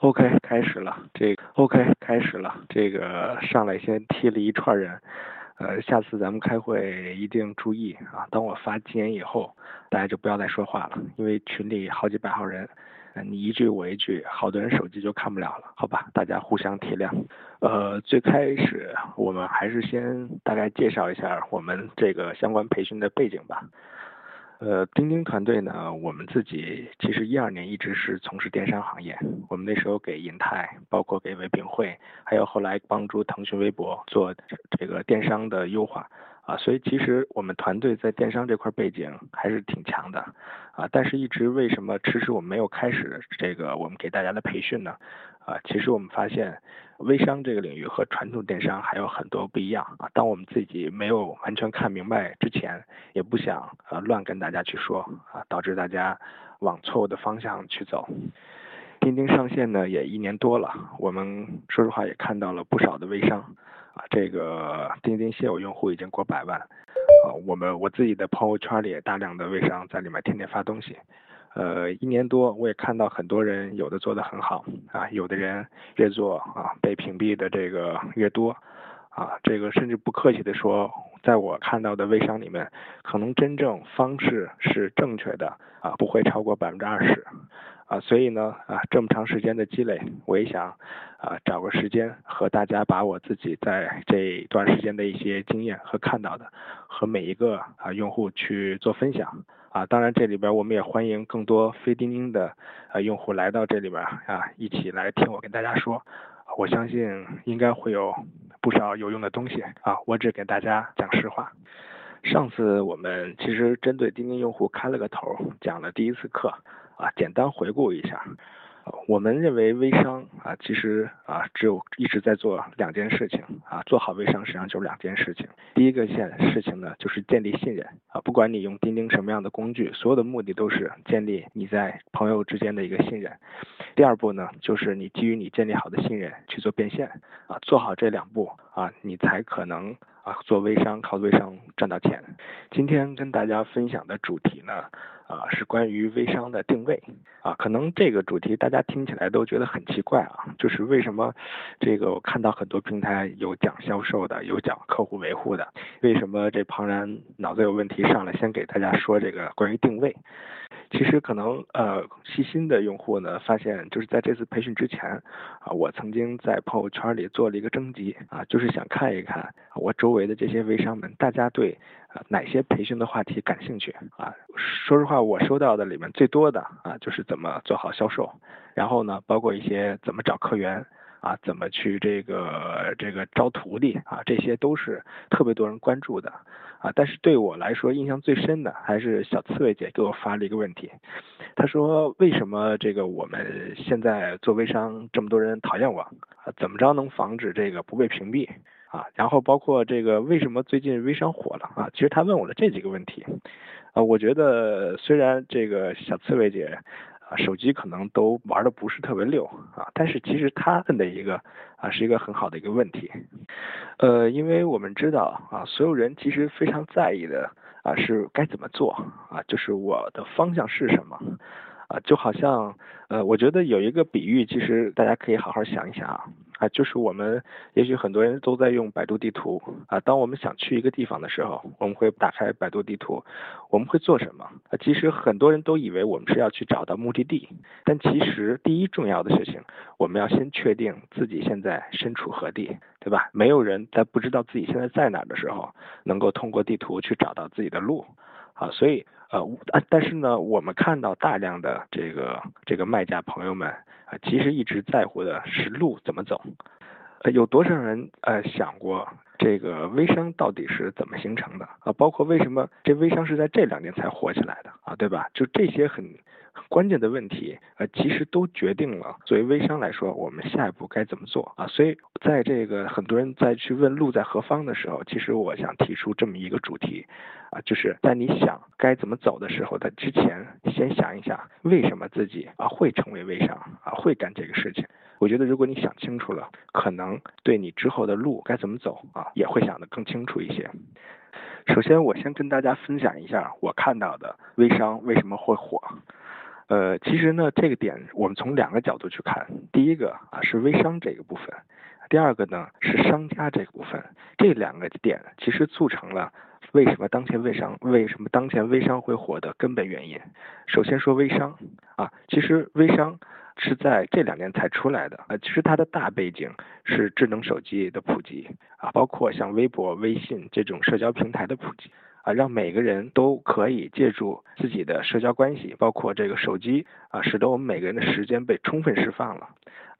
OK，开始了。这个 OK，开始了。这个上来先踢了一串人，呃，下次咱们开会一定注意啊。当我发禁言以后，大家就不要再说话了，因为群里好几百号人，你一句我一句，好多人手机就看不了了，好吧？大家互相体谅。呃，最开始我们还是先大概介绍一下我们这个相关培训的背景吧。呃，钉钉团队呢，我们自己其实一二年一直是从事电商行业，我们那时候给银泰，包括给唯品会，还有后来帮助腾讯微博做这个电商的优化啊，所以其实我们团队在电商这块背景还是挺强的啊，但是一直为什么迟迟我们没有开始这个我们给大家的培训呢？啊，其实我们发现。微商这个领域和传统电商还有很多不一样啊。当我们自己没有完全看明白之前，也不想啊乱跟大家去说啊，导致大家往错误的方向去走。钉钉上线呢也一年多了，我们说实话也看到了不少的微商啊。这个钉钉现有用户已经过百万啊。我们我自己的朋友圈里也大量的微商在里面天天发东西。呃，一年多，我也看到很多人，有的做得很好啊，有的人越做啊，被屏蔽的这个越多啊，这个甚至不客气的说，在我看到的微商里面，可能真正方式是正确的啊，不会超过百分之二十啊，所以呢啊，这么长时间的积累，我也想啊，找个时间和大家把我自己在这段时间的一些经验和看到的，和每一个啊用户去做分享。啊，当然这里边我们也欢迎更多非钉钉的呃用户来到这里边啊，一起来听我跟大家说，我相信应该会有不少有用的东西啊，我只给大家讲实话。上次我们其实针对钉钉用户开了个头，讲了第一次课啊，简单回顾一下。我们认为微商啊，其实啊，只有一直在做两件事情啊，做好微商实际上就是两件事情。第一个件事情呢，就是建立信任啊，不管你用钉钉什么样的工具，所有的目的都是建立你在朋友之间的一个信任。第二步呢，就是你基于你建立好的信任去做变现啊，做好这两步啊，你才可能啊做微商，靠微商赚到钱。今天跟大家分享的主题呢。啊，是关于微商的定位啊，可能这个主题大家听起来都觉得很奇怪啊，就是为什么这个我看到很多平台有讲销售的，有讲客户维护的，为什么这庞然脑子有问题上来先给大家说这个关于定位？其实可能呃细心的用户呢，发现就是在这次培训之前啊，我曾经在朋友圈里做了一个征集啊，就是想看一看我周围的这些微商们，大家对哪些培训的话题感兴趣啊？说实话，我收到的里面最多的啊，就是怎么做好销售，然后呢，包括一些怎么找客源。啊，怎么去这个这个招徒弟啊？这些都是特别多人关注的啊。但是对我来说，印象最深的还是小刺猬姐给我发了一个问题，她说为什么这个我们现在做微商这么多人讨厌我啊？怎么着能防止这个不被屏蔽啊？然后包括这个为什么最近微商火了啊？其实他问我的这几个问题啊。我觉得虽然这个小刺猬姐。啊，手机可能都玩的不是特别溜啊，但是其实他问的一个啊是一个很好的一个问题，呃，因为我们知道啊，所有人其实非常在意的啊是该怎么做啊，就是我的方向是什么啊，就好像呃，我觉得有一个比喻，其实大家可以好好想一想啊。啊，就是我们也许很多人都在用百度地图啊。当我们想去一个地方的时候，我们会打开百度地图，我们会做什么？啊，其实很多人都以为我们是要去找到目的地，但其实第一重要的事情，我们要先确定自己现在身处何地，对吧？没有人在不知道自己现在在哪的时候，能够通过地图去找到自己的路。啊，所以呃，但是呢，我们看到大量的这个这个卖家朋友们。啊，其实一直在乎的是路怎么走，呃，有多少人呃想过这个微商到底是怎么形成的啊？包括为什么这微商是在这两年才火起来的啊？对吧？就这些很关键的问题，呃，其实都决定了作为微商来说，我们下一步该怎么做啊？所以在这个很多人在去问路在何方的时候，其实我想提出这么一个主题。啊，就是在你想该怎么走的时候的之前，先想一想为什么自己啊会成为微商啊会干这个事情。我觉得如果你想清楚了，可能对你之后的路该怎么走啊也会想得更清楚一些。首先，我先跟大家分享一下我看到的微商为什么会火。呃，其实呢，这个点我们从两个角度去看，第一个啊是微商这个部分，第二个呢是商家这个部分，这两个点其实促成了为什么当前微商为什么当前微商会火的根本原因。首先说微商啊，其实微商是在这两年才出来的啊，其实它的大背景是智能手机的普及啊，包括像微博、微信这种社交平台的普及。啊，让每个人都可以借助自己的社交关系，包括这个手机啊，使得我们每个人的时间被充分释放了。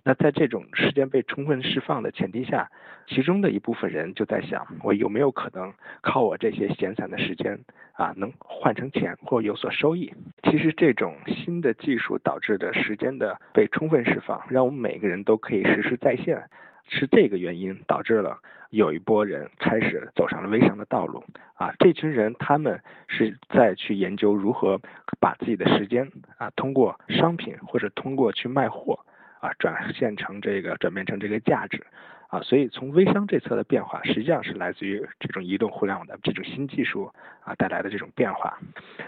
那在这种时间被充分释放的前提下，其中的一部分人就在想，我有没有可能靠我这些闲散的时间啊，能换成钱或有所收益？其实这种新的技术导致的时间的被充分释放，让我们每个人都可以实时在线。是这个原因导致了有一波人开始走上了微商的道路啊！这群人他们是在去研究如何把自己的时间啊通过商品或者通过去卖货啊转现成这个转变成这个价值啊！所以从微商这侧的变化，实际上是来自于这种移动互联网的这种新技术啊带来的这种变化。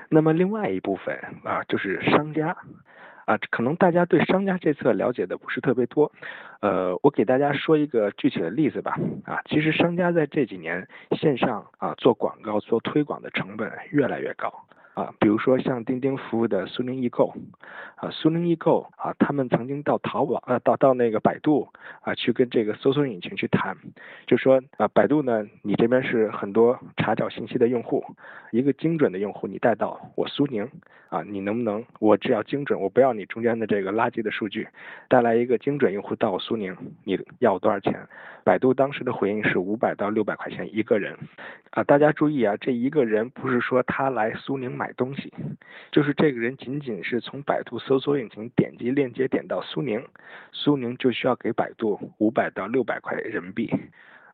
那么另外一部分啊就是商家。啊，可能大家对商家这侧了解的不是特别多，呃，我给大家说一个具体的例子吧。啊，其实商家在这几年线上啊做广告、做推广的成本越来越高。啊，比如说像钉钉服务的苏宁易购，啊，苏宁易购啊，他们曾经到淘宝，呃，到到那个百度啊，去跟这个搜索引擎去谈，就说啊，百度呢，你这边是很多查找信息的用户，一个精准的用户你带到我苏宁，啊，你能不能，我只要精准，我不要你中间的这个垃圾的数据，带来一个精准用户到我苏宁，你要多少钱？百度当时的回应是五百到六百块钱一个人，啊，大家注意啊，这一个人不是说他来苏宁买东西，就是这个人仅仅是从百度搜索引擎点击链接点到苏宁，苏宁就需要给百度五百到六百块人民币，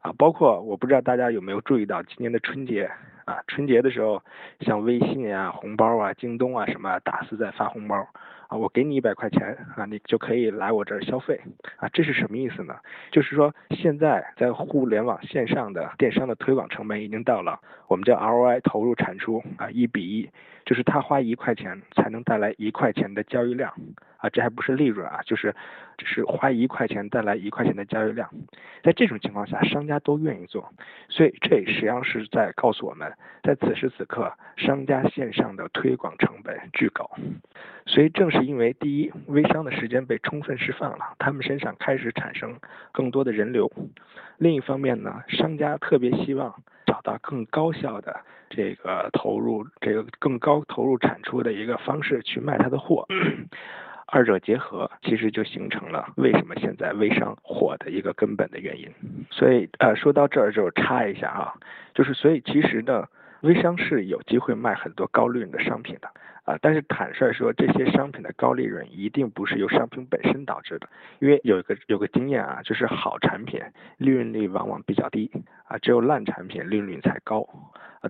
啊，包括我不知道大家有没有注意到今年的春节啊，春节的时候像微信啊、红包啊、京东啊什么大肆在发红包。我给你一百块钱啊，你就可以来我这儿消费啊，这是什么意思呢？就是说现在在互联网线上的电商的推广成本已经到了我们叫 ROI 投入产出啊一比一，就是他花一块钱才能带来一块钱的交易量啊，这还不是利润啊，就是只是花一块钱带来一块钱的交易量，在这种情况下，商家都愿意做，所以这实际上是在告诉我们，在此时此刻，商家线上的推广成本巨高，所以正。是因为第一，微商的时间被充分释放了，他们身上开始产生更多的人流；另一方面呢，商家特别希望到更高效的这个投入，这个更高投入产出的一个方式去卖他的货。二者结合，其实就形成了为什么现在微商火的一个根本的原因。所以，呃，说到这儿就插一下啊，就是所以其实呢，微商是有机会卖很多高利润的商品的。啊，但是坦率说，这些商品的高利润一定不是由商品本身导致的，因为有一个有个经验啊，就是好产品利润率往往比较低啊，只有烂产品利润率才高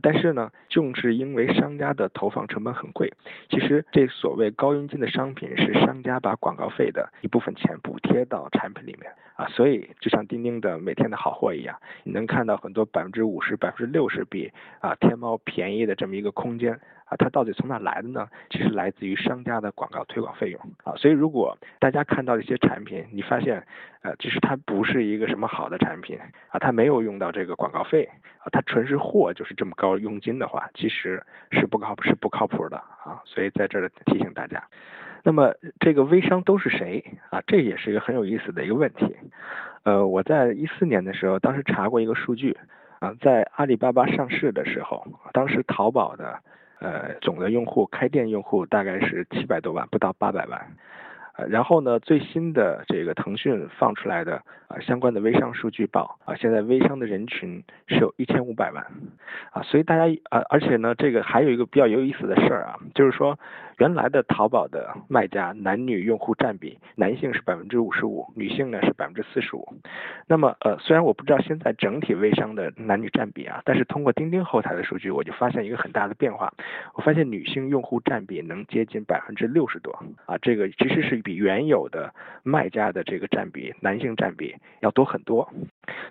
但是呢，就是因为商家的投放成本很贵，其实这所谓高佣金的商品是商家把广告费的一部分钱补贴到产品里面啊，所以就像钉钉的每天的好货一样，你能看到很多百分之五十、百分之六十比啊天猫便宜的这么一个空间。啊，它到底从哪来的呢？其实来自于商家的广告推广费用啊。所以如果大家看到一些产品，你发现，呃，其实它不是一个什么好的产品啊，它没有用到这个广告费啊，它纯是货就是这么要佣金的话，其实是不靠是不靠谱的啊。所以在这儿提醒大家。那么这个微商都是谁啊？这也是一个很有意思的一个问题。呃，我在一四年的时候，当时查过一个数据啊，在阿里巴巴上市的时候，当时淘宝的。呃，总的用户开店用户大概是七百多万，不到八百万。呃，然后呢，最新的这个腾讯放出来的啊相关的微商数据报啊，现在微商的人群是有一千五百万，啊，所以大家啊，而且呢，这个还有一个比较有意思的事儿啊，就是说原来的淘宝的卖家男女用户占比，男性是百分之五十五，女性呢是百分之四十五。那么呃，虽然我不知道现在整体微商的男女占比啊，但是通过钉钉后台的数据，我就发现一个很大的变化，我发现女性用户占比能接近百分之六十多啊，这个其实是。比原有的卖家的这个占比，男性占比要多很多。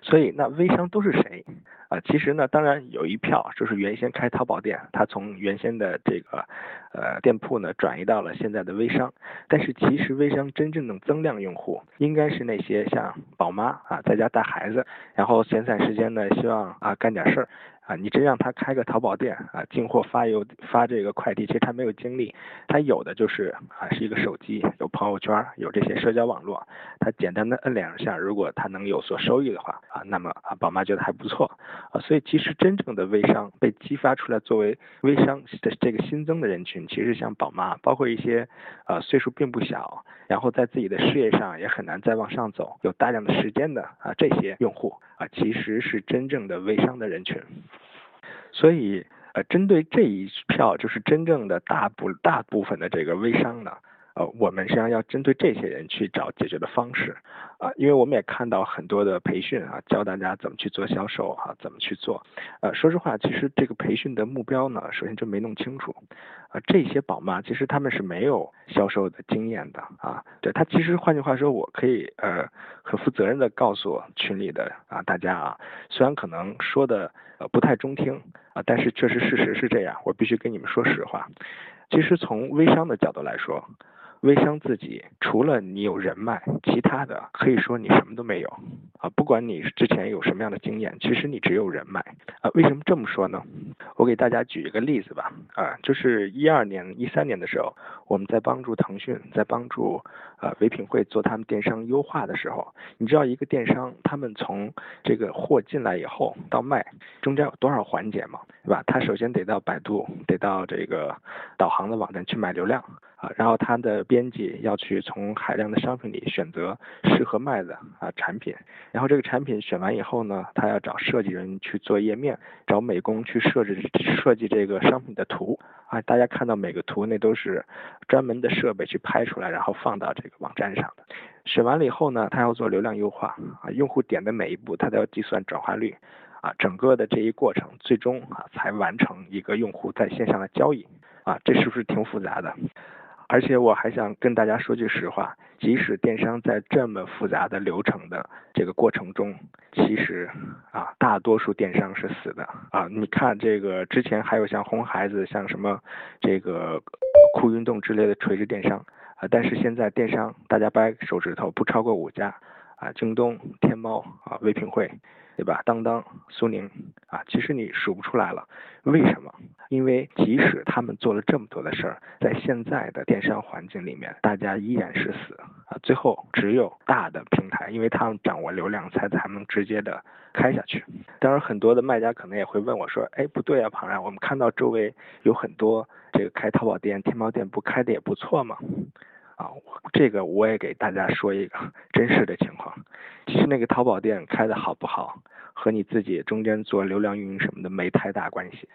所以那微商都是谁？啊，其实呢，当然有一票就是原先开淘宝店，他从原先的这个呃店铺呢转移到了现在的微商。但是其实微商真正的增量用户，应该是那些像宝妈啊，在家带孩子，然后闲散时间呢，希望啊干点事儿。啊，你真让他开个淘宝店啊，进货发邮发这个快递，其实他没有精力，他有的就是啊是一个手机，有朋友圈，有这些社交网络，他简单的摁两下，如果他能有所收益的话啊，那么啊宝妈觉得还不错啊，所以其实真正的微商被激发出来作为微商的这个新增的人群，其实像宝妈，包括一些呃岁数并不小，然后在自己的事业上也很难再往上走，有大量的时间的啊这些用户啊，其实是真正的微商的人群。所以，呃，针对这一票，就是真正的大部大部分的这个微商呢，呃，我们实际上要针对这些人去找解决的方式，啊，因为我们也看到很多的培训啊，教大家怎么去做销售啊，怎么去做，呃，说实话，其实这个培训的目标呢，首先就没弄清楚，啊，这些宝妈其实他们是没有销售的经验的啊，对他其实换句话说，我可以呃很负责任的告诉群里的啊大家啊，虽然可能说的呃不太中听。啊，但是确实事实是这样，我必须跟你们说实话。其实从微商的角度来说，微商自己除了你有人脉，其他的可以说你什么都没有。啊，不管你之前有什么样的经验，其实你只有人脉。啊，为什么这么说呢？我给大家举一个例子吧。啊，就是一二年、一三年的时候，我们在帮助腾讯，在帮助呃唯品会做他们电商优化的时候，你知道一个电商他们从这个货进来以后到卖，中间有多少环节吗？对吧？他首先得到百度，得到这个导航的网站去买流量啊。然后他的编辑要去从海量的商品里选择适合卖的啊产品，然后这个产品选完以后呢，他要找设计人去做页面，找美工去设置设计这个商品的图啊。大家看到每个图那都是专门的设备去拍出来，然后放到这个网站上的。审完了以后呢，他要做流量优化啊，用户点的每一步他都要计算转化率啊，整个的这一过程最终啊才完成一个用户在线上的交易啊，这是不是挺复杂的？而且我还想跟大家说句实话，即使电商在这么复杂的流程的这个过程中，其实啊，大多数电商是死的啊。你看这个之前还有像红孩子、像什么这个酷运动之类的垂直电商啊，但是现在电商大家掰手指头不超过五家啊，京东、天猫啊、唯品会。对吧？当当、苏宁啊，其实你数不出来了。为什么？因为即使他们做了这么多的事儿，在现在的电商环境里面，大家依然是死啊。最后只有大的平台，因为他们掌握流量，才才能直接的开下去。当然，很多的卖家可能也会问我说：“哎，不对啊，庞然，我们看到周围有很多这个开淘宝店、天猫店，不开的也不错嘛。”啊，这个我也给大家说一个真实的情况。其实那个淘宝店开的好不好，和你自己中间做流量运营什么的没太大关系。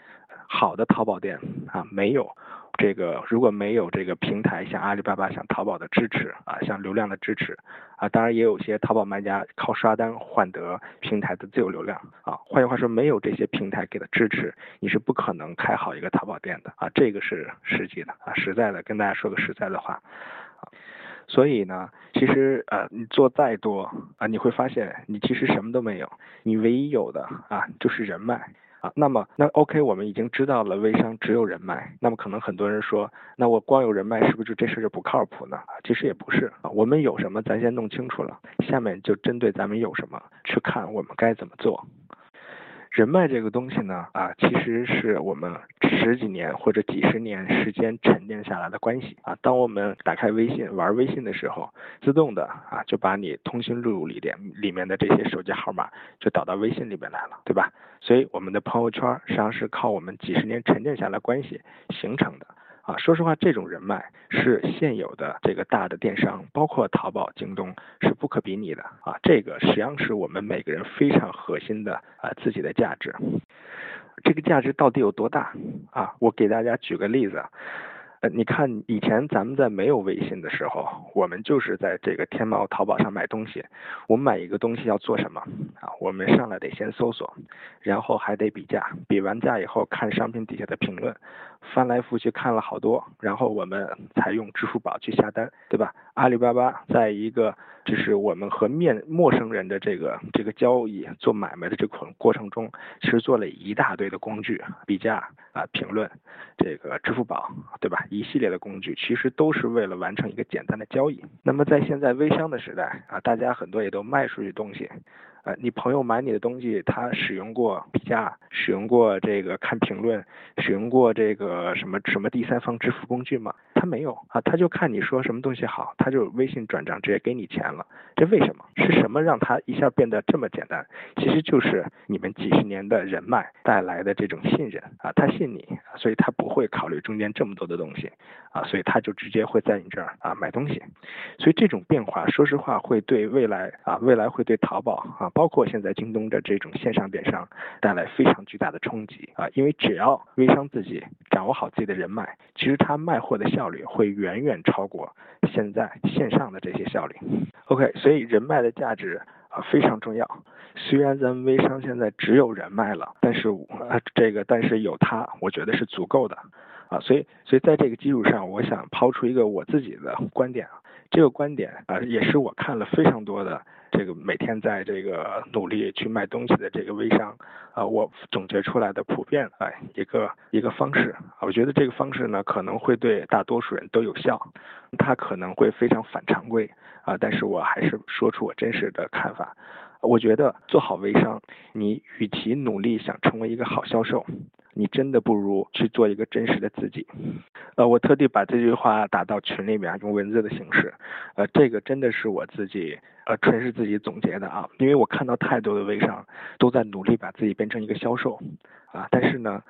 好的淘宝店啊，没有这个如果没有这个平台，像阿里巴巴、像淘宝的支持啊，像流量的支持啊，当然也有些淘宝卖家靠刷单换得平台的自有流量啊。换句话说，没有这些平台给的支持，你是不可能开好一个淘宝店的啊。这个是实际的啊，实在的跟大家说个实在的话。啊所以呢，其实呃，你做再多啊，你会发现你其实什么都没有，你唯一有的啊就是人脉啊。那么那 OK，我们已经知道了微商只有人脉。那么可能很多人说，那我光有人脉是不是就这事就不靠谱呢？其实也不是啊。我们有什么，咱先弄清楚了，下面就针对咱们有什么去看我们该怎么做。人脉这个东西呢，啊，其实是我们十几年或者几十年时间沉淀下来的关系啊。当我们打开微信玩微信的时候，自动的啊就把你通讯录里边里面的这些手机号码就导到微信里边来了，对吧？所以我们的朋友圈实际上是靠我们几十年沉淀下来关系形成的。啊，说实话，这种人脉是现有的这个大的电商，包括淘宝、京东是不可比拟的啊。这个实际上是我们每个人非常核心的啊自己的价值。这个价值到底有多大啊？我给大家举个例子，呃，你看以前咱们在没有微信的时候，我们就是在这个天猫、淘宝上买东西。我们买一个东西要做什么啊？我们上来得先搜索，然后还得比价，比完价以后看商品底下的评论，翻来覆去看了好多，然后我们才用支付宝去下单，对吧？阿里巴巴在一个就是我们和面陌生人的这个这个交易做买卖的这过过程中，其实做了一大堆的工具，比价啊、评论，这个支付宝，对吧？一系列的工具，其实都是为了完成一个简单的交易。那么在现在微商的时代啊，大家很多也都卖出去东西。呃，你朋友买你的东西，他使用过比价，使用过这个看评论，使用过这个什么什么第三方支付工具吗？他没有啊，他就看你说什么东西好，他就微信转账直接给你钱了。这为什么？是什么让他一下变得这么简单？其实就是你们几十年的人脉带来的这种信任啊，他信你，所以他不会考虑中间这么多的东西啊，所以他就直接会在你这儿啊买东西。所以这种变化，说实话会对未来啊，未来会对淘宝啊。包括现在京东的这种线上电商带来非常巨大的冲击啊！因为只要微商自己掌握好自己的人脉，其实他卖货的效率会远远超过现在线上的这些效率。OK，所以人脉的价值啊非常重要。虽然咱们微商现在只有人脉了，但是啊这个但是有它，我觉得是足够的啊。所以所以在这个基础上，我想抛出一个我自己的观点啊。这个观点啊也是我看了非常多的。这个每天在这个努力去卖东西的这个微商啊，我总结出来的普遍啊一个一个方式啊，我觉得这个方式呢可能会对大多数人都有效，它可能会非常反常规啊，但是我还是说出我真实的看法。我觉得做好微商，你与其努力想成为一个好销售，你真的不如去做一个真实的自己。呃，我特地把这句话打到群里面，用文字的形式。呃，这个真的是我自己，呃，纯是自己总结的啊，因为我看到太多的微商都在努力把自己变成一个销售啊，但是呢。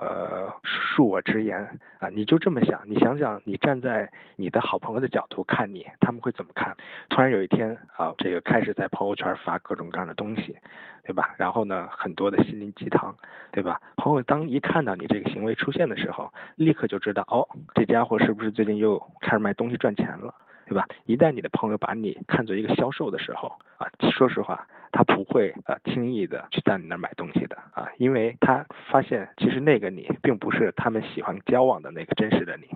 呃，恕我直言啊，你就这么想，你想想，你站在你的好朋友的角度看你，他们会怎么看？突然有一天啊，这个开始在朋友圈发各种各样的东西，对吧？然后呢，很多的心灵鸡汤，对吧？朋友当一看到你这个行为出现的时候，立刻就知道，哦，这家伙是不是最近又开始卖东西赚钱了？对吧？一旦你的朋友把你看作一个销售的时候啊，说实话，他不会呃轻易的去在你那儿买东西的啊，因为他发现其实那个你并不是他们喜欢交往的那个真实的你。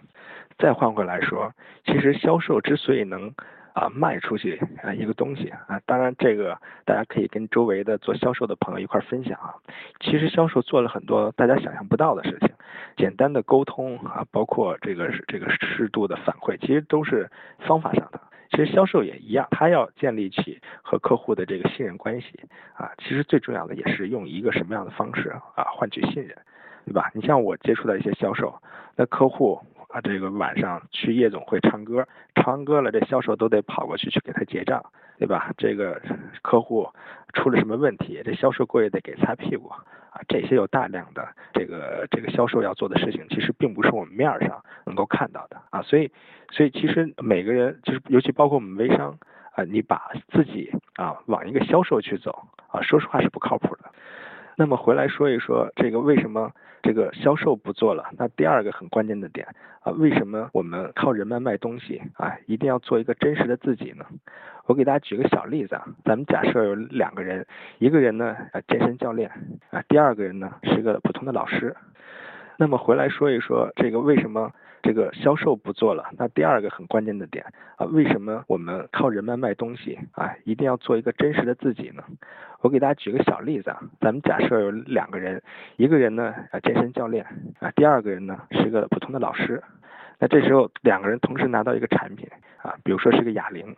再换回来说，其实销售之所以能。啊，卖出去啊一个东西啊，当然这个大家可以跟周围的做销售的朋友一块分享啊。其实销售做了很多大家想象不到的事情，简单的沟通啊，包括这个这个适度的反馈，其实都是方法上的。其实销售也一样，他要建立起和客户的这个信任关系啊。其实最重要的也是用一个什么样的方式啊换取信任，对吧？你像我接触的一些销售，那客户。啊，这个晚上去夜总会唱歌，唱完歌了，这销售都得跑过去去给他结账，对吧？这个客户出了什么问题，这销售过去得给擦屁股啊。这些有大量的这个这个销售要做的事情，其实并不是我们面上能够看到的啊。所以，所以其实每个人就是，尤其包括我们微商啊，你把自己啊往一个销售去走啊，说实话是不靠谱的。那么回来说一说这个为什么？这个销售不做了，那第二个很关键的点啊，为什么我们靠人脉卖东西啊，一定要做一个真实的自己呢？我给大家举个小例子啊，咱们假设有两个人，一个人呢啊健身教练啊，第二个人呢是个普通的老师。那么回来说一说这个为什么？这个销售不做了，那第二个很关键的点啊，为什么我们靠人脉卖东西啊，一定要做一个真实的自己呢？我给大家举个小例子啊，咱们假设有两个人，一个人呢啊健身教练啊，第二个人呢是个普通的老师，那这时候两个人同时拿到一个产品啊，比如说是个哑铃，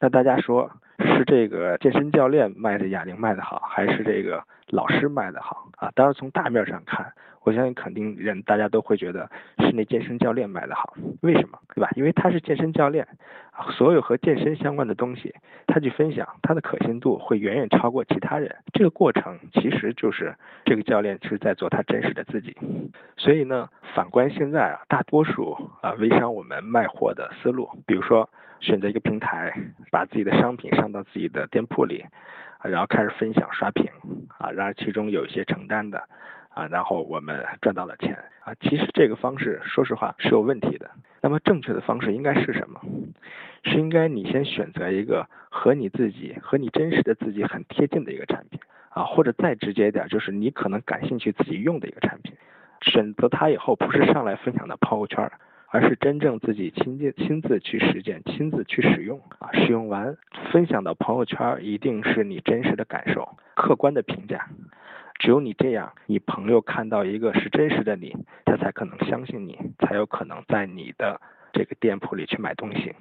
那大家说是这个健身教练卖的哑铃卖的好，还是这个老师卖的好啊？当然从大面上看。我相信肯定人大家都会觉得是那健身教练卖的好，为什么？对吧？因为他是健身教练，所有和健身相关的东西，他去分享，他的可信度会远远超过其他人。这个过程其实就是这个教练是在做他真实的自己。所以呢，反观现在啊，大多数啊微商我们卖货的思路，比如说选择一个平台，把自己的商品上放到自己的店铺里，然后开始分享刷屏啊，然后其中有一些承担的。啊，然后我们赚到了钱啊。其实这个方式说实话是有问题的。那么正确的方式应该是什么？是应该你先选择一个和你自己和你真实的自己很贴近的一个产品啊，或者再直接一点，就是你可能感兴趣自己用的一个产品。选择它以后，不是上来分享到朋友圈，而是真正自己亲近、亲自去实践、亲自去使用啊。使用完分享到朋友圈，一定是你真实的感受、客观的评价。只有你这样，你朋友看到一个是真实的你，他才可能相信你，才有可能在你的这个店铺里去买东西。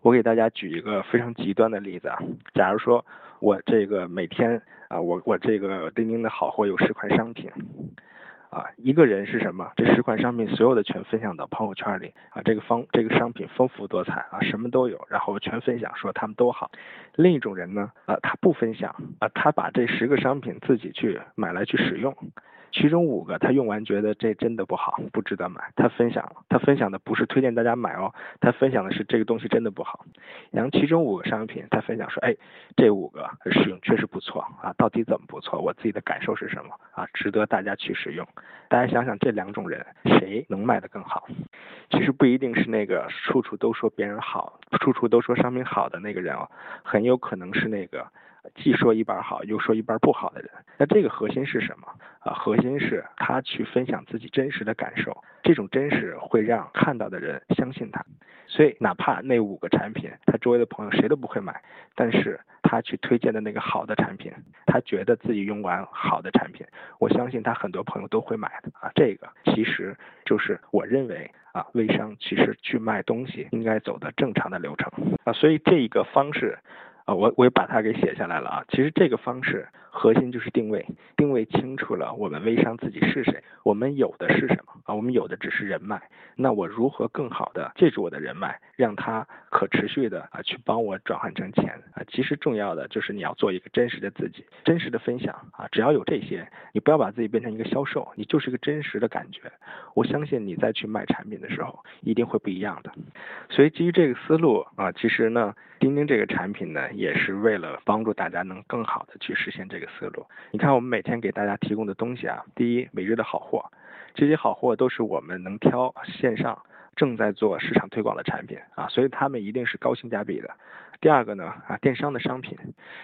我给大家举一个非常极端的例子啊，假如说我这个每天啊，我我这个钉钉的好货有十款商品。啊，一个人是什么？这十款商品所有的全分享到朋友圈里啊，这个方这个商品丰富多彩啊，什么都有，然后全分享说他们都好。另一种人呢，啊，他不分享啊，他把这十个商品自己去买来去使用。其中五个他用完觉得这真的不好，不值得买。他分享了，他分享的不是推荐大家买哦，他分享的是这个东西真的不好。然后其中五个商品他分享说，哎，这五个使用确实不错啊，到底怎么不错？我自己的感受是什么啊？值得大家去使用。大家想想这两种人谁能卖得更好？其实不一定是那个处处都说别人好，处处都说商品好的那个人哦，很有可能是那个。既说一半好，又说一半不好的人，那这个核心是什么啊？核心是他去分享自己真实的感受，这种真实会让看到的人相信他。所以哪怕那五个产品，他周围的朋友谁都不会买，但是他去推荐的那个好的产品，他觉得自己用完好的产品，我相信他很多朋友都会买的啊。这个其实就是我认为啊，微商其实去卖东西应该走的正常的流程啊。所以这一个方式。我我也把它给写下来了啊。其实这个方式核心就是定位，定位清楚了，我们微商自己是谁，我们有的是什么啊？我们有的只是人脉，那我如何更好的借助我的人脉，让它可持续的啊去帮我转换成钱啊？其实重要的就是你要做一个真实的自己，真实的分享啊。只要有这些，你不要把自己变成一个销售，你就是一个真实的感觉。我相信你再去卖产品的时候，一定会不一样的。所以基于这个思路啊，其实呢。钉钉这个产品呢，也是为了帮助大家能更好的去实现这个思路。你看，我们每天给大家提供的东西啊，第一，每日的好货，这些好货都是我们能挑线上正在做市场推广的产品啊，所以他们一定是高性价比的。第二个呢，啊，电商的商品，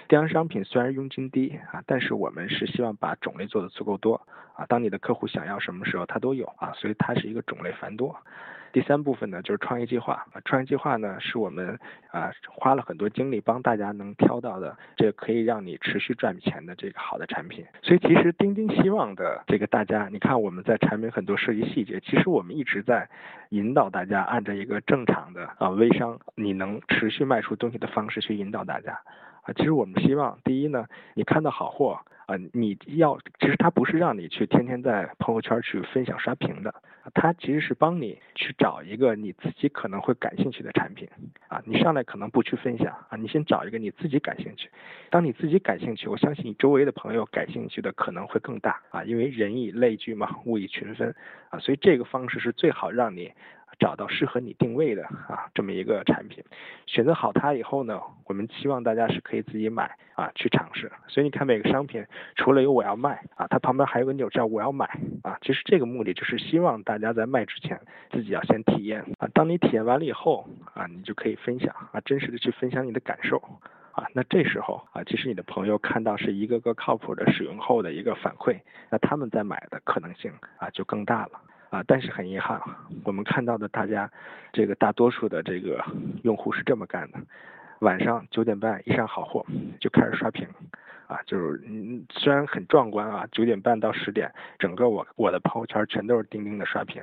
电商商品虽然佣金低啊，但是我们是希望把种类做的足够多啊，当你的客户想要什么时候，他都有啊，所以它是一个种类繁多。第三部分呢，就是创业计划。创业计划呢，是我们啊花了很多精力帮大家能挑到的，这可以让你持续赚钱的这个好的产品。所以其实钉钉希望的这个大家，你看我们在产品很多设计细节，其实我们一直在引导大家按照一个正常的啊微商你能持续卖出东西的方式去引导大家其实我们希望第一呢，你看到好货。啊，你要其实它不是让你去天天在朋友圈去分享刷屏的，它其实是帮你去找一个你自己可能会感兴趣的产品啊。你上来可能不去分享啊，你先找一个你自己感兴趣。当你自己感兴趣，我相信你周围的朋友感兴趣的可能会更大啊，因为人以类聚嘛，物以群分啊，所以这个方式是最好让你。找到适合你定位的啊这么一个产品，选择好它以后呢，我们希望大家是可以自己买啊去尝试。所以你看每个商品除了有我要卖啊，它旁边还有个钮叫我要买啊。其实这个目的就是希望大家在卖之前自己要先体验啊。当你体验完了以后啊，你就可以分享啊，真实的去分享你的感受啊。那这时候啊，其实你的朋友看到是一个个靠谱的使用后的一个反馈，那他们在买的可能性啊就更大了。啊，但是很遗憾，我们看到的大家，这个大多数的这个用户是这么干的，晚上九点半一上好货就开始刷屏，啊，就是嗯虽然很壮观啊，九点半到十点，整个我我的朋友圈全都是钉钉的刷屏。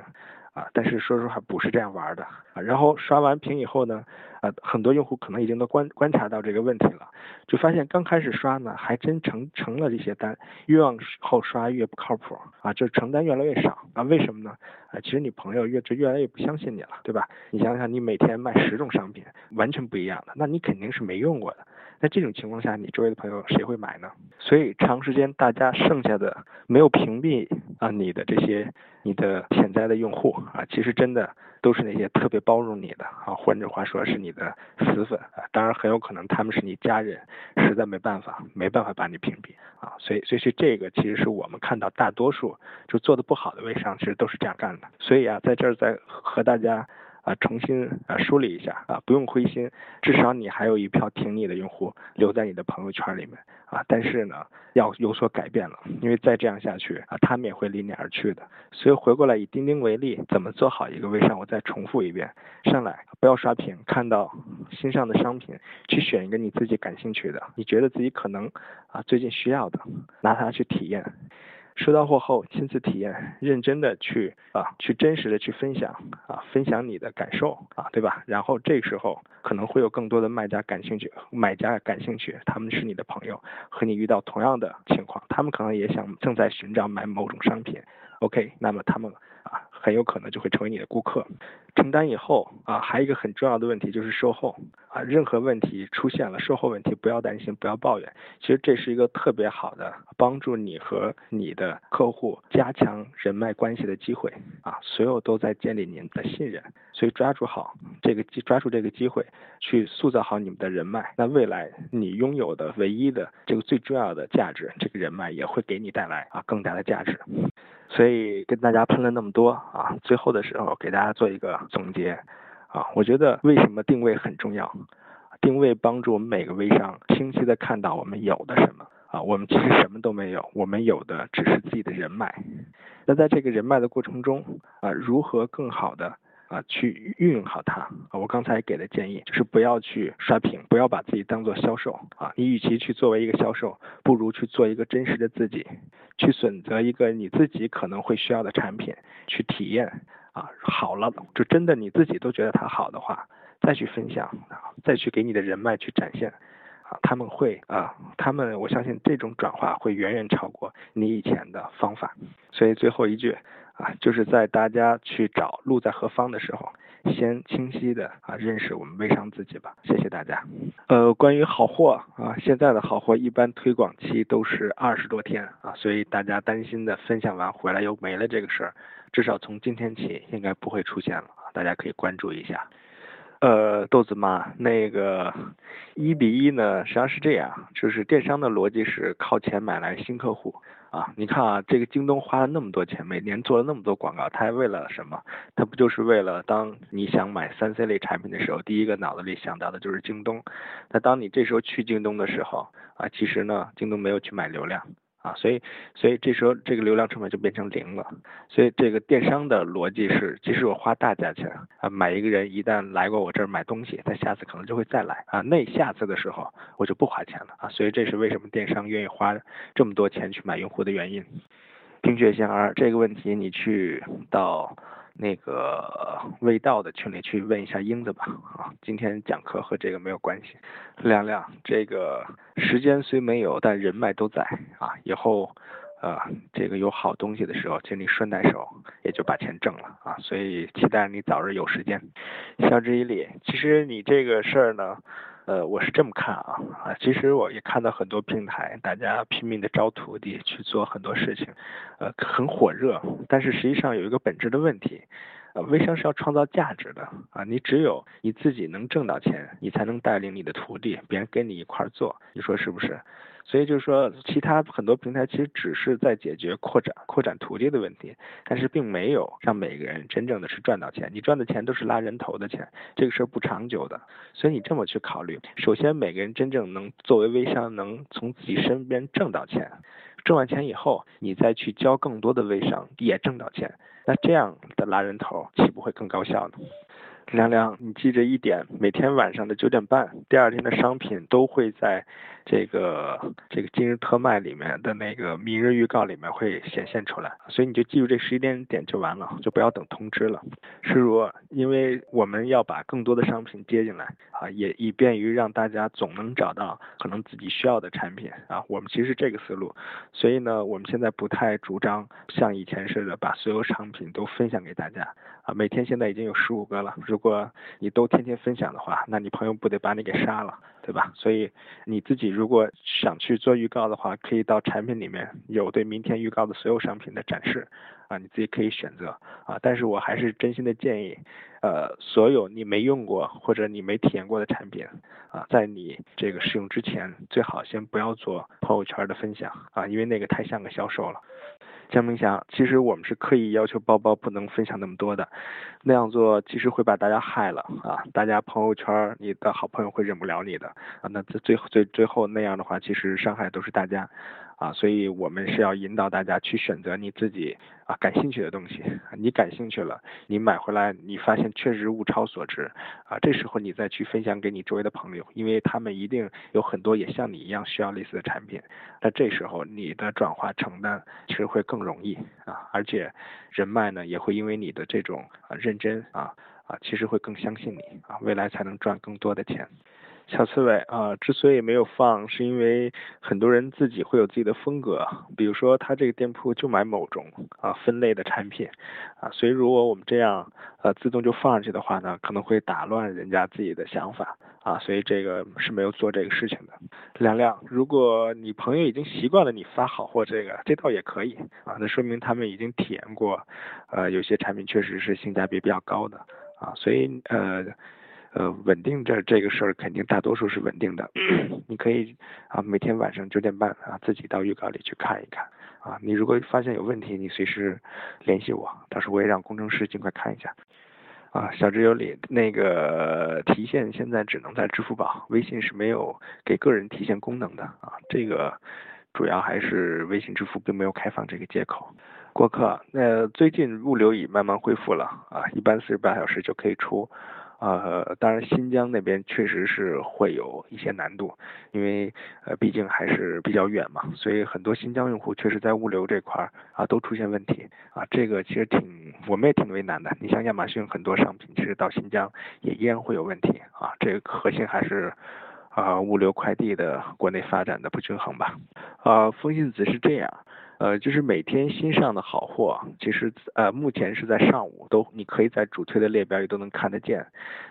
啊，但是说实话不是这样玩的啊。然后刷完屏以后呢，啊，很多用户可能已经都观观察到这个问题了，就发现刚开始刷呢，还真成成了这些单，越往后刷越不靠谱啊，就成单越来越少啊。为什么呢？啊，其实你朋友越就越来越不相信你了，对吧？你想想，你每天卖十种商品，完全不一样的，那你肯定是没用过的。那这种情况下，你周围的朋友谁会买呢？所以长时间大家剩下的没有屏蔽啊你的这些你的潜在的用户啊，其实真的都是那些特别包容你的啊，换句话说是你的死粉啊。当然很有可能他们是你家人，实在没办法，没办法把你屏蔽啊。所以所以是这个其实是我们看到大多数就做的不好的微商，其实都是这样干的。所以啊，在这儿再和大家。啊，重新啊梳理一下啊，不用灰心，至少你还有一票挺你的用户留在你的朋友圈里面啊。但是呢，要有所改变了，因为再这样下去啊，他们也会离你而去的。所以回过来以钉钉为例，怎么做好一个微商？我再重复一遍：上来不要刷屏，看到新上的商品，去选一个你自己感兴趣的，你觉得自己可能啊最近需要的，拿它去体验。收到货后亲自体验，认真的去啊，去真实的去分享啊，分享你的感受啊，对吧？然后这时候可能会有更多的卖家感兴趣，买家感兴趣，他们是你的朋友，和你遇到同样的情况，他们可能也想正在寻找买某种商品，OK，那么他们。啊，很有可能就会成为你的顾客。成单以后啊，还有一个很重要的问题就是售后啊，任何问题出现了，售后问题不要担心，不要抱怨。其实这是一个特别好的帮助你和你的客户加强人脉关系的机会啊，所有都在建立您的信任。所以抓住好这个机，抓住这个机会去塑造好你们的人脉。那未来你拥有的唯一的这个最重要的价值，这个人脉也会给你带来啊更大的价值。所以跟大家喷了那么多啊，最后的时候给大家做一个总结啊，我觉得为什么定位很重要？定位帮助我们每个微商清晰的看到我们有的什么啊，我们其实什么都没有，我们有的只是自己的人脉。那在这个人脉的过程中啊，如何更好的？啊，去运用好它啊！我刚才给的建议就是不要去刷屏，不要把自己当做销售啊！你与其去作为一个销售，不如去做一个真实的自己，去选择一个你自己可能会需要的产品去体验啊！好了，就真的你自己都觉得它好的话，再去分享啊，再去给你的人脉去展现啊，他们会啊，他们我相信这种转化会远远超过你以前的方法。所以最后一句。啊，就是在大家去找路在何方的时候，先清晰的啊认识我们微商自己吧。谢谢大家。呃，关于好货啊，现在的好货一般推广期都是二十多天啊，所以大家担心的分享完回来又没了这个事儿，至少从今天起应该不会出现了，大家可以关注一下。呃，豆子妈，那个一比一呢，实际上是这样，就是电商的逻辑是靠钱买来新客户。啊，你看啊，这个京东花了那么多钱，每年做了那么多广告，它还为了什么？它不就是为了当你想买三 C 类产品的时候，第一个脑子里想到的就是京东。那当你这时候去京东的时候，啊，其实呢，京东没有去买流量。啊，所以，所以这时候这个流量成本就变成零了。所以这个电商的逻辑是，即使我花大价钱啊，买一个人一旦来过我这儿买东西，他下次可能就会再来啊。那下次的时候我就不花钱了啊。所以这是为什么电商愿意花这么多钱去买用户的原因。冰雪仙儿这个问题你去到。那个味道的群里去问一下英子吧，啊，今天讲课和这个没有关系。亮亮，这个时间虽没有，但人脉都在啊，以后，呃，这个有好东西的时候，请你顺带手也就把钱挣了啊，所以期待你早日有时间。肖之以礼，其实你这个事儿呢。呃，我是这么看啊啊，其实我也看到很多平台，大家拼命的招徒弟去做很多事情，呃，很火热，但是实际上有一个本质的问题，呃，微商是要创造价值的啊，你只有你自己能挣到钱，你才能带领你的徒弟，别人跟你一块儿做，你说是不是？所以就是说，其他很多平台其实只是在解决扩展、扩展途径的问题，但是并没有让每个人真正的是赚到钱。你赚的钱都是拉人头的钱，这个事儿不长久的。所以你这么去考虑，首先每个人真正能作为微商，能从自己身边挣到钱，挣完钱以后，你再去教更多的微商也挣到钱，那这样的拉人头岂不会更高效呢？亮亮，你记着一点，每天晚上的九点半，第二天的商品都会在。这个这个今日特卖里面的那个明日预告里面会显现出来，所以你就记住这十一点点就完了，就不要等通知了。是如，因为我们要把更多的商品接进来啊，也以便于让大家总能找到可能自己需要的产品啊。我们其实这个思路，所以呢，我们现在不太主张像以前似的把所有商品都分享给大家啊。每天现在已经有十五个了，如果你都天天分享的话，那你朋友不得把你给杀了，对吧？所以你自己如果想去做预告的话，可以到产品里面有对明天预告的所有商品的展示，啊，你自己可以选择啊。但是我还是真心的建议，呃，所有你没用过或者你没体验过的产品，啊，在你这个试用之前，最好先不要做朋友圈的分享啊，因为那个太像个销售了。江明祥，其实我们是刻意要求包包不能分享那么多的，那样做其实会把大家害了啊！大家朋友圈你的好朋友会忍不了你的啊！那最最最后那样的话，其实伤害都是大家。啊，所以我们是要引导大家去选择你自己啊感兴趣的东西，你感兴趣了，你买回来你发现确实物超所值啊，这时候你再去分享给你周围的朋友，因为他们一定有很多也像你一样需要类似的产品，那这时候你的转化承担其实会更容易啊，而且人脉呢也会因为你的这种啊认真啊啊，其实会更相信你啊，未来才能赚更多的钱。小刺猬啊，之所以没有放，是因为很多人自己会有自己的风格，比如说他这个店铺就买某种啊分类的产品啊，所以如果我们这样呃自动就放上去的话呢，可能会打乱人家自己的想法啊，所以这个是没有做这个事情的。亮亮，如果你朋友已经习惯了你发好货这个，这倒也可以啊，那说明他们已经体验过，呃，有些产品确实是性价比比较高的啊，所以呃。呃，稳定这这个事儿肯定大多数是稳定的，你可以啊每天晚上九点半啊自己到预告里去看一看啊，你如果发现有问题，你随时联系我，到时候我也让工程师尽快看一下。啊，小智有理，那个提现现在只能在支付宝，微信是没有给个人提现功能的啊，这个主要还是微信支付并没有开放这个接口。过客，那最近物流已慢慢恢复了啊，一般四十八小时就可以出。呃，当然新疆那边确实是会有一些难度，因为呃毕竟还是比较远嘛，所以很多新疆用户确实在物流这块儿啊都出现问题啊，这个其实挺我们也挺为难的。你像亚马逊很多商品其实到新疆也依然会有问题啊，这个核心还是啊物流快递的国内发展的不均衡吧。啊，风信子是这样。呃，就是每天新上的好货，其实呃目前是在上午都，你可以在主推的列表里都能看得见，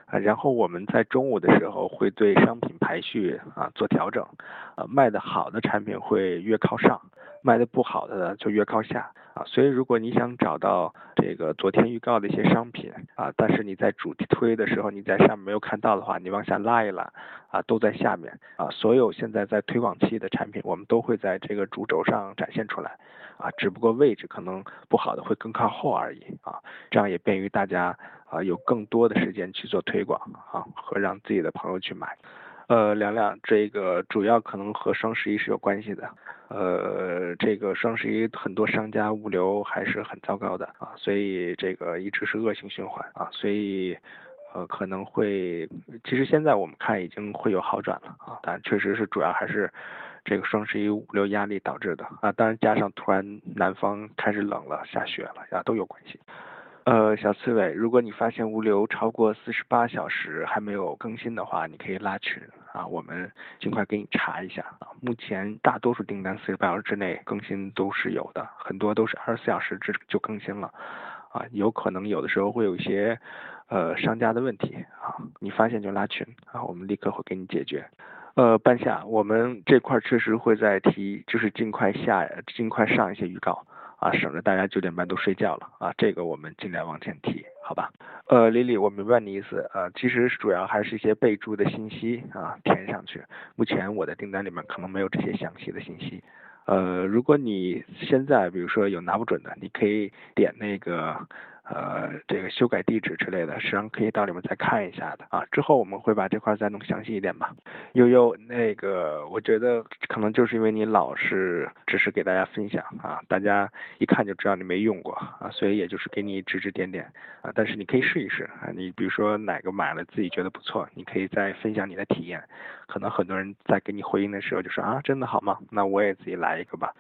啊，然后我们在中午的时候会对商品排序啊做调整，啊卖的好的产品会越靠上。卖的不好的呢，就越靠下啊，所以如果你想找到这个昨天预告的一些商品啊，但是你在主推的时候你在上面没有看到的话，你往下拉一拉啊，都在下面啊。所有现在在推广期的产品，我们都会在这个主轴上展现出来啊，只不过位置可能不好的会更靠后而已啊，这样也便于大家啊有更多的时间去做推广啊和让自己的朋友去买。呃，凉凉，这个主要可能和双十一是有关系的。呃，这个双十一很多商家物流还是很糟糕的啊，所以这个一直是恶性循环啊，所以呃可能会，其实现在我们看已经会有好转了啊，但确实是主要还是这个双十一物流压力导致的啊，当然加上突然南方开始冷了，下雪了呀，都有关系。呃，小刺猬，如果你发现物流超过四十八小时还没有更新的话，你可以拉群啊，我们尽快给你查一下啊。目前大多数订单四十八小时之内更新都是有的，很多都是二十四小时之就更新了啊，有可能有的时候会有一些呃商家的问题啊，你发现就拉群啊，我们立刻会给你解决。呃，半夏，我们这块确实会在提，就是尽快下，尽快上一些预告。啊，省得大家九点半都睡觉了啊，这个我们尽量往前提，好吧？呃，丽丽，我明白你意思，呃，其实主要还是一些备注的信息啊，填上去。目前我的订单里面可能没有这些详细的信息，呃，如果你现在比如说有拿不准的，你可以点那个。呃，这个修改地址之类的，实际上可以到里面再看一下的啊。之后我们会把这块再弄详细一点吧。悠悠，那个我觉得可能就是因为你老是只是给大家分享啊，大家一看就知道你没用过啊，所以也就是给你指指点点啊。但是你可以试一试啊，你比如说哪个买了自己觉得不错，你可以再分享你的体验。可能很多人在给你回应的时候就说啊，真的好吗？那我也自己来一个吧。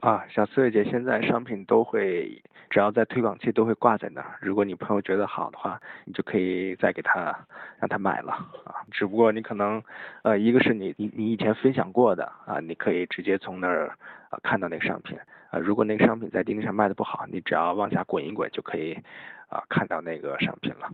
啊，小刺猬姐，现在商品都会，只要在推广期都会挂在那儿。如果你朋友觉得好的话，你就可以再给他让他买了啊。只不过你可能，呃，一个是你你你以前分享过的啊，你可以直接从那儿啊看到那个商品啊。如果那个商品在钉钉上卖的不好，你只要往下滚一滚就可以，啊看到那个商品了。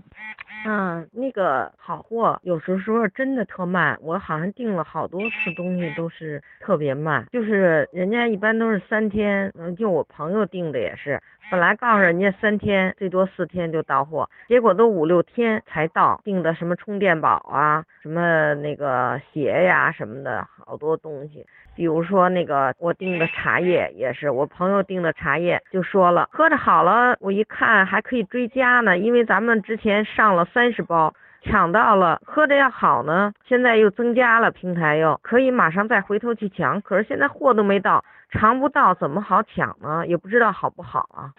嗯，那个好货有时候说真的特慢，我好像订了好多次东西都是特别慢，就是人家一般都是三天，嗯，就我朋友订的也是，本来告诉人家三天最多四天就到货，结果都五六天才到，订的什么充电宝啊，什么那个鞋呀什么的好多东西，比如说那个我订的茶叶也是，我朋友订的茶叶就说了喝着好了，我一看还可以追加呢，因为咱们之前上了。三十包抢到了，喝的要好呢。现在又增加了，平台又可以马上再回头去抢。可是现在货都没到，尝不到怎么好抢呢？也不知道好不好啊。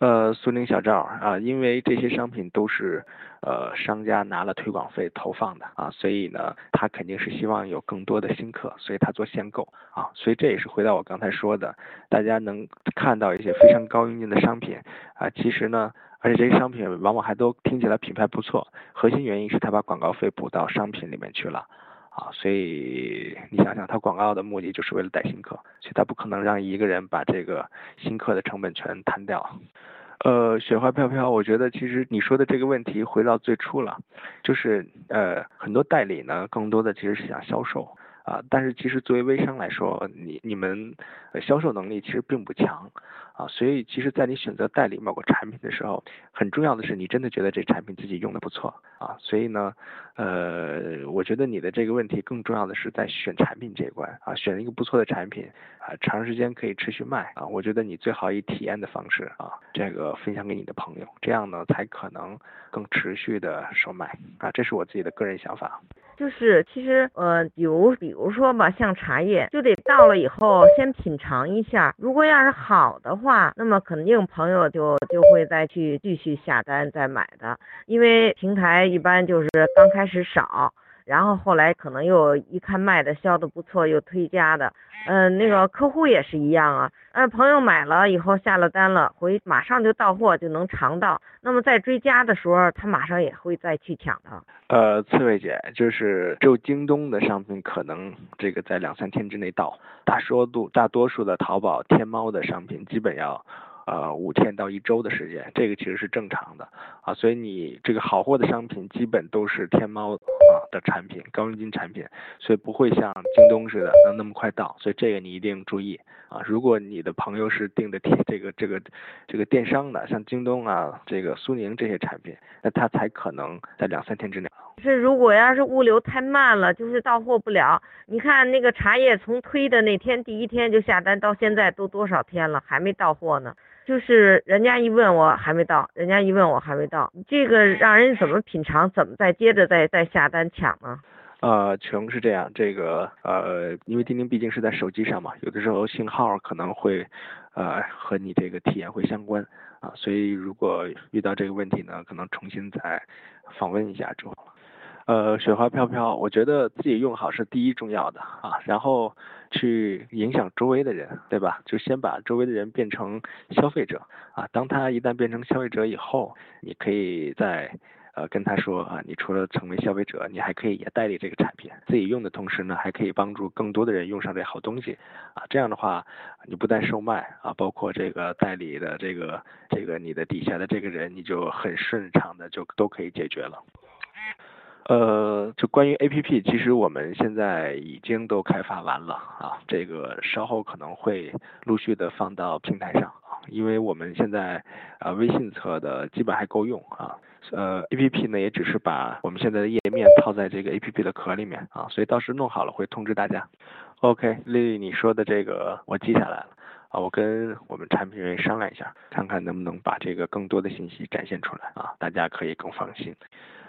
呃，苏宁小赵啊，因为这些商品都是呃商家拿了推广费投放的啊，所以呢，他肯定是希望有更多的新客，所以他做限购啊。所以这也是回到我刚才说的，大家能看到一些非常高佣金的商品啊，其实呢。而且这些商品往往还都听起来品牌不错，核心原因是他把广告费补到商品里面去了，啊，所以你想想，他广告的目的就是为了带新客，所以他不可能让一个人把这个新客的成本全摊掉。呃，雪花飘飘，我觉得其实你说的这个问题回到最初了，就是呃很多代理呢，更多的其实是想销售。啊，但是其实作为微商来说，你你们销售能力其实并不强啊，所以其实，在你选择代理某个产品的时候，很重要的是你真的觉得这产品自己用的不错啊，所以呢，呃，我觉得你的这个问题更重要的是在选产品这一关啊，选一个不错的产品啊，长时间可以持续卖啊，我觉得你最好以体验的方式啊，这个分享给你的朋友，这样呢才可能更持续的售卖啊，这是我自己的个人想法。就是其实呃，比如比如说吧，像茶叶，就得到了以后先品尝一下，如果要是好的话，那么肯定朋友就就会再去继续下单再买的，因为平台一般就是刚开始少。然后后来可能又一看卖的销的不错，又推加的，嗯，那个客户也是一样啊，嗯，朋友买了以后下了单了，回马上就到货就能尝到，那么在追加的时候，他马上也会再去抢的。呃，刺猬姐，就是只有京东的商品可能这个在两三天之内到，大多数大多数的淘宝、天猫的商品基本要。呃，五天到一周的时间，这个其实是正常的啊，所以你这个好货的商品基本都是天猫啊的产品，高佣金产品，所以不会像京东似的能那么快到，所以这个你一定注意啊。如果你的朋友是订的天这个这个这个电商的，像京东啊，这个苏宁这些产品，那他才可能在两三天之内。是如果要是物流太慢了，就是到货不了。你看那个茶叶从推的那天第一天就下单，到现在都多少天了，还没到货呢。就是人家一问我还没到，人家一问我还没到，这个让人怎么品尝，怎么再接着再再下单抢呢？呃，穷是这样，这个呃，因为钉钉毕竟是在手机上嘛，有的时候信号可能会呃和你这个体验会相关啊，所以如果遇到这个问题呢，可能重新再访问一下就好了。呃，雪花飘飘，我觉得自己用好是第一重要的啊，然后去影响周围的人，对吧？就先把周围的人变成消费者啊，当他一旦变成消费者以后，你可以在呃跟他说啊，你除了成为消费者，你还可以也代理这个产品，自己用的同时呢，还可以帮助更多的人用上这好东西啊，这样的话，你不但售卖啊，包括这个代理的这个这个你的底下的这个人，你就很顺畅的就都可以解决了。呃，就关于 A P P，其实我们现在已经都开发完了啊，这个稍后可能会陆续的放到平台上啊，因为我们现在啊微信测的基本还够用啊，呃 A P P 呢也只是把我们现在的页面套在这个 A P P 的壳里面啊，所以到时弄好了会通知大家。OK，丽丽你说的这个我记下来了啊，我跟我们产品人员商量一下，看看能不能把这个更多的信息展现出来啊，大家可以更放心。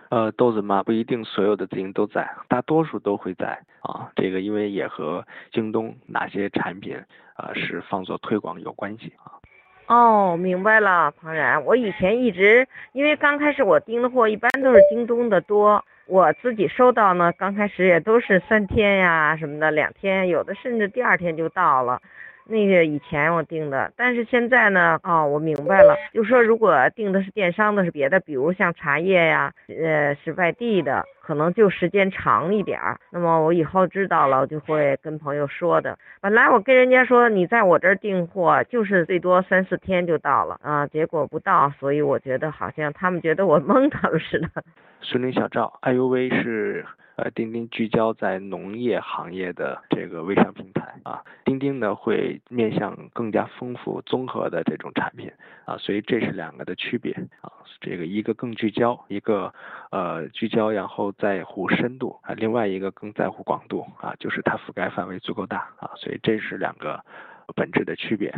呃，豆子妈不一定所有的自营都在，大多数都会在啊。这个因为也和京东哪些产品啊是放做推广有关系啊。哦，明白了，庞然，我以前一直因为刚开始我订的货一般都是京东的多，我自己收到呢，刚开始也都是三天呀什么的，两天，有的甚至第二天就到了。那个以前我订的，但是现在呢，哦，我明白了，就说如果订的是电商的，是别的，比如像茶叶呀，呃，是外地的。可能就时间长一点儿。那么我以后知道了，我就会跟朋友说的。本来我跟人家说你在我这儿订货，就是最多三四天就到了啊，结果不到，所以我觉得好像他们觉得我蒙他们似的。孙林小赵，哎呦喂是。呃，钉钉聚焦在农业行业的这个微商平台啊，钉钉呢会面向更加丰富综合的这种产品啊，所以这是两个的区别啊，这个一个更聚焦，一个呃聚焦然后在乎深度啊，另外一个更在乎广度啊，就是它覆盖范围足够大啊，所以这是两个本质的区别。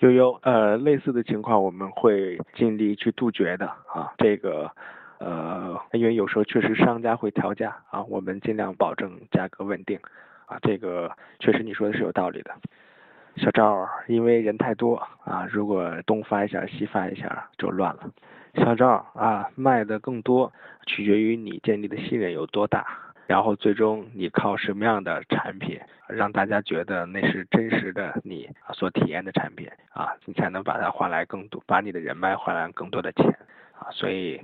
悠悠，呃，类似的情况我们会尽力去杜绝的啊，这个。呃，因为有时候确实商家会调价啊，我们尽量保证价格稳定啊，这个确实你说的是有道理的。小赵，因为人太多啊，如果东发一下西发一下就乱了。小赵啊，卖的更多取决于你建立的信任有多大，然后最终你靠什么样的产品让大家觉得那是真实的你所体验的产品啊，你才能把它换来更多，把你的人脉换来更多的钱啊，所以。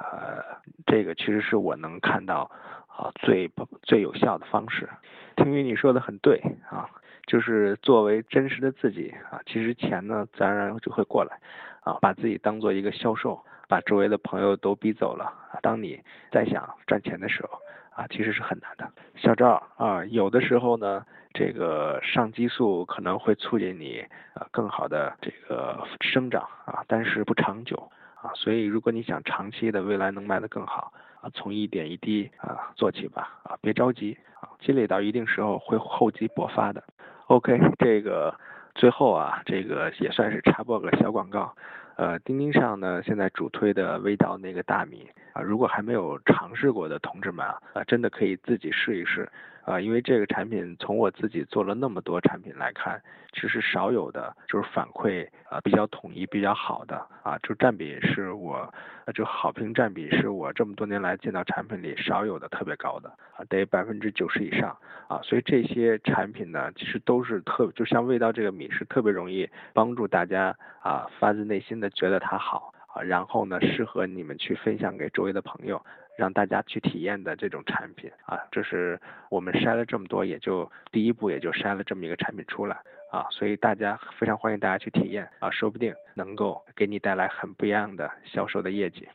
呃，这个其实是我能看到啊最最有效的方式。听雨你说的很对啊，就是作为真实的自己啊，其实钱呢自然而然就会过来啊，把自己当做一个销售，把周围的朋友都逼走了啊。当你再想赚钱的时候啊，其实是很难的。小赵啊，有的时候呢，这个上激素可能会促进你啊更好的这个生长啊，但是不长久。啊，所以如果你想长期的未来能卖得更好啊，从一点一滴啊做起吧啊，别着急啊，积累到一定时候会厚积薄发的。OK，这个最后啊，这个也算是插播个小广告。呃，钉钉上呢，现在主推的味道那个大米啊，如果还没有尝试过的同志们啊，啊，真的可以自己试一试啊，因为这个产品从我自己做了那么多产品来看，其实少有的就是反馈啊比较统一、比较好的啊，就占比是我就好评占比是我这么多年来见到产品里少有的特别高的啊，得百分之九十以上啊，所以这些产品呢，其实都是特就像味道这个米是特别容易帮助大家啊发自内心的。觉得它好啊，然后呢，适合你们去分享给周围的朋友，让大家去体验的这种产品啊，这是我们筛了这么多，也就第一步也就筛了这么一个产品出来啊，所以大家非常欢迎大家去体验啊，说不定能够给你带来很不一样的销售的业绩。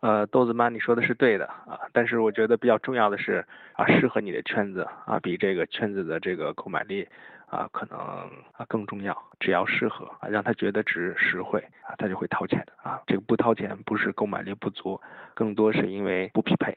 呃，豆子妈你说的是对的啊，但是我觉得比较重要的是啊，适合你的圈子啊，比这个圈子的这个购买力。啊，可能啊更重要，只要适合啊，让他觉得值实惠啊，他就会掏钱的啊。这个不掏钱不是购买力不足，更多是因为不匹配。